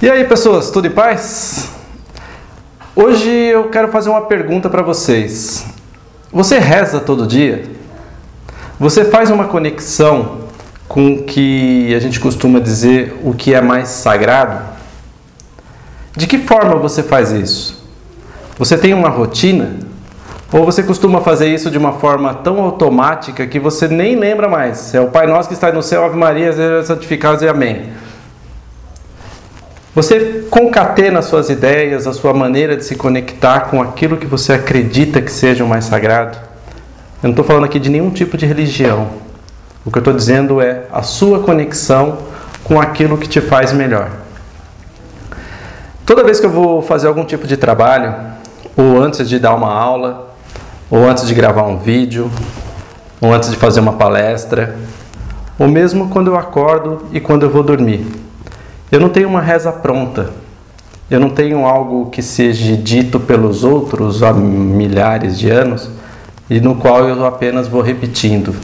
E aí, pessoas, tudo em paz? Hoje eu quero fazer uma pergunta para vocês. Você reza todo dia? Você faz uma conexão com o que a gente costuma dizer o que é mais sagrado? De que forma você faz isso? Você tem uma rotina? Ou você costuma fazer isso de uma forma tão automática que você nem lembra mais? É o Pai Nosso que está no céu, Ave Maria, santificado e Amém. Você concatena suas ideias, a sua maneira de se conectar com aquilo que você acredita que seja o mais sagrado. Eu não estou falando aqui de nenhum tipo de religião. O que eu estou dizendo é a sua conexão com aquilo que te faz melhor. Toda vez que eu vou fazer algum tipo de trabalho, ou antes de dar uma aula, ou antes de gravar um vídeo, ou antes de fazer uma palestra, ou mesmo quando eu acordo e quando eu vou dormir, eu não tenho uma reza pronta. Eu não tenho algo que seja dito pelos outros há milhares de anos e no qual eu apenas vou repetindo.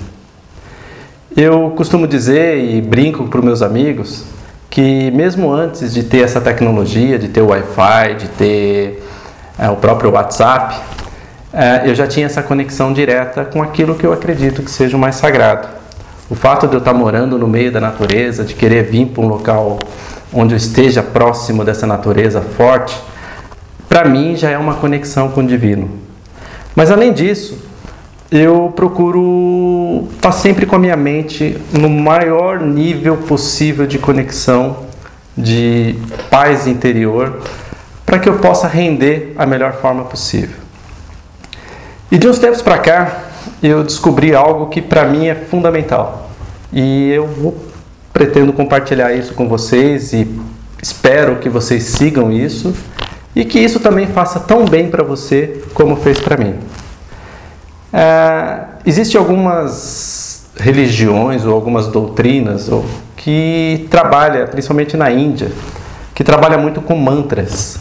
Eu costumo dizer e brinco para os meus amigos que mesmo antes de ter essa tecnologia, de ter o Wi-Fi, de ter é, o próprio WhatsApp, é, eu já tinha essa conexão direta com aquilo que eu acredito que seja o mais sagrado. O fato de eu estar morando no meio da natureza, de querer vir para um local onde eu esteja próximo dessa natureza forte, para mim já é uma conexão com o divino. Mas além disso, eu procuro estar tá sempre com a minha mente no maior nível possível de conexão, de paz interior, para que eu possa render a melhor forma possível. E de uns tempos para cá, eu descobri algo que para mim é fundamental. E eu vou pretendo compartilhar isso com vocês e espero que vocês sigam isso e que isso também faça tão bem para você como fez para mim. É, Existem algumas religiões ou algumas doutrinas ou, que trabalham, principalmente na Índia, que trabalha muito com mantras.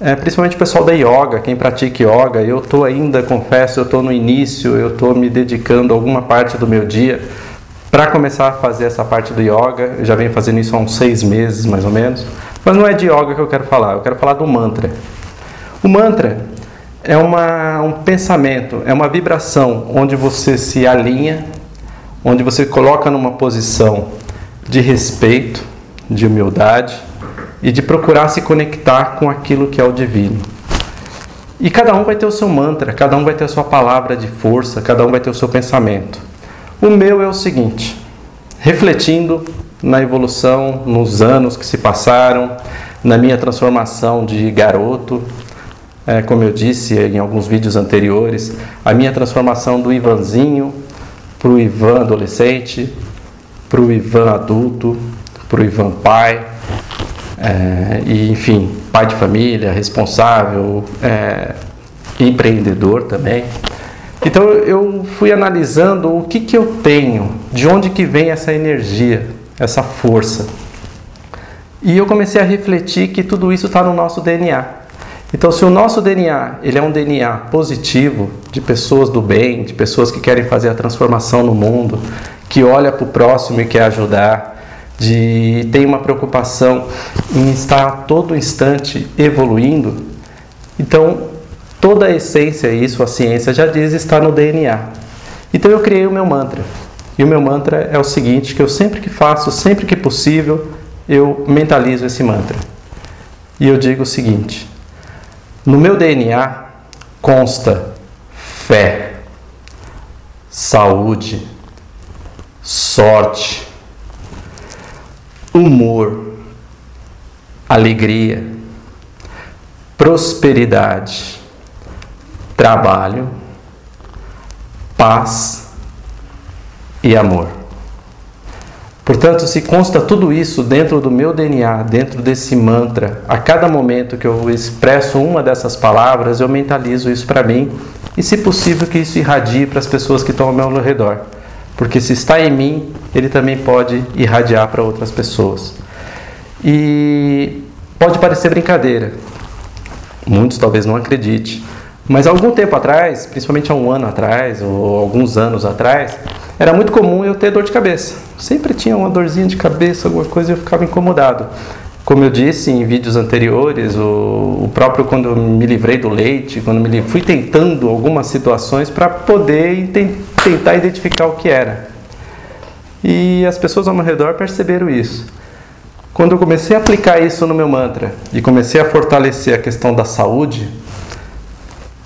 É, principalmente o pessoal da yoga, quem pratica yoga, eu estou ainda, confesso, eu estou no início, eu estou me dedicando alguma parte do meu dia para começar a fazer essa parte do yoga. Eu já venho fazendo isso há uns seis meses, mais ou menos. Mas não é de yoga que eu quero falar, eu quero falar do mantra. O mantra é uma, um pensamento, é uma vibração onde você se alinha, onde você coloca numa posição de respeito, de humildade e de procurar se conectar com aquilo que é o divino. E cada um vai ter o seu mantra, cada um vai ter a sua palavra de força, cada um vai ter o seu pensamento. O meu é o seguinte: refletindo na evolução, nos anos que se passaram, na minha transformação de garoto, é, como eu disse em alguns vídeos anteriores, a minha transformação do Ivanzinho para o Ivan adolescente, para o Ivan adulto, para o Ivan pai, é, e enfim, pai de família, responsável, é, empreendedor também. Então eu fui analisando o que, que eu tenho, de onde que vem essa energia, essa força. E eu comecei a refletir que tudo isso está no nosso DNA. Então, se o nosso DNA ele é um DNA positivo, de pessoas do bem, de pessoas que querem fazer a transformação no mundo, que olha para o próximo e quer ajudar, de tem uma preocupação em estar a todo instante evoluindo, então Toda a essência, isso a ciência já diz, está no DNA. Então eu criei o meu mantra. E o meu mantra é o seguinte, que eu sempre que faço, sempre que possível, eu mentalizo esse mantra. E eu digo o seguinte: no meu DNA consta fé, saúde, sorte, humor, alegria, prosperidade, trabalho, paz e amor. Portanto, se consta tudo isso dentro do meu DNA, dentro desse mantra, a cada momento que eu expresso uma dessas palavras, eu mentalizo isso para mim e, se possível, que isso irradie para as pessoas que estão ao meu redor. Porque se está em mim, ele também pode irradiar para outras pessoas. E pode parecer brincadeira, muitos talvez não acreditem, mas algum tempo atrás, principalmente há um ano atrás ou alguns anos atrás, era muito comum eu ter dor de cabeça. Sempre tinha uma dorzinha de cabeça, alguma coisa e eu ficava incomodado. Como eu disse em vídeos anteriores, o, o próprio quando eu me livrei do leite, quando me fui tentando algumas situações para poder tentar identificar o que era. E as pessoas ao meu redor perceberam isso. Quando eu comecei a aplicar isso no meu mantra e comecei a fortalecer a questão da saúde,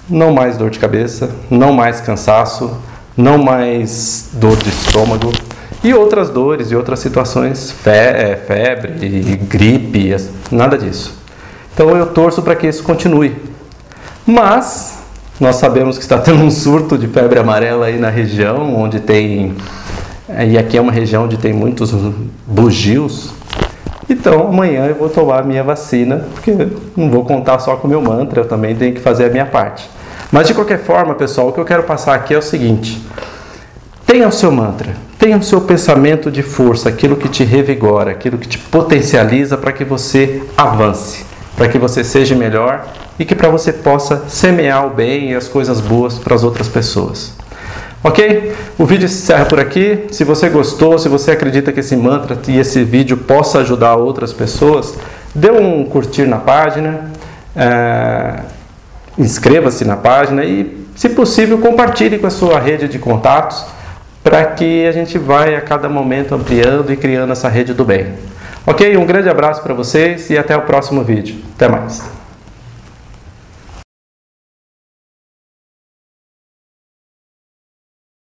não mais dor de cabeça, não mais cansaço, não mais dor de estômago, e outras dores e outras situações, é, febre, gripe, nada disso. Então eu torço para que isso continue. Mas nós sabemos que está tendo um surto de febre amarela aí na região, onde tem. E aqui é uma região onde tem muitos bugios. Então amanhã eu vou tomar a minha vacina, porque não vou contar só com o meu mantra, eu também tenho que fazer a minha parte. Mas de qualquer forma, pessoal, o que eu quero passar aqui é o seguinte: tenha o seu mantra, tenha o seu pensamento de força, aquilo que te revigora, aquilo que te potencializa para que você avance, para que você seja melhor e que para você possa semear o bem e as coisas boas para as outras pessoas. Ok? O vídeo se encerra por aqui. Se você gostou, se você acredita que esse mantra e esse vídeo possa ajudar outras pessoas, dê um curtir na página, é... inscreva-se na página e, se possível, compartilhe com a sua rede de contatos para que a gente vai a cada momento ampliando e criando essa rede do bem. Ok? Um grande abraço para vocês e até o próximo vídeo. Até mais.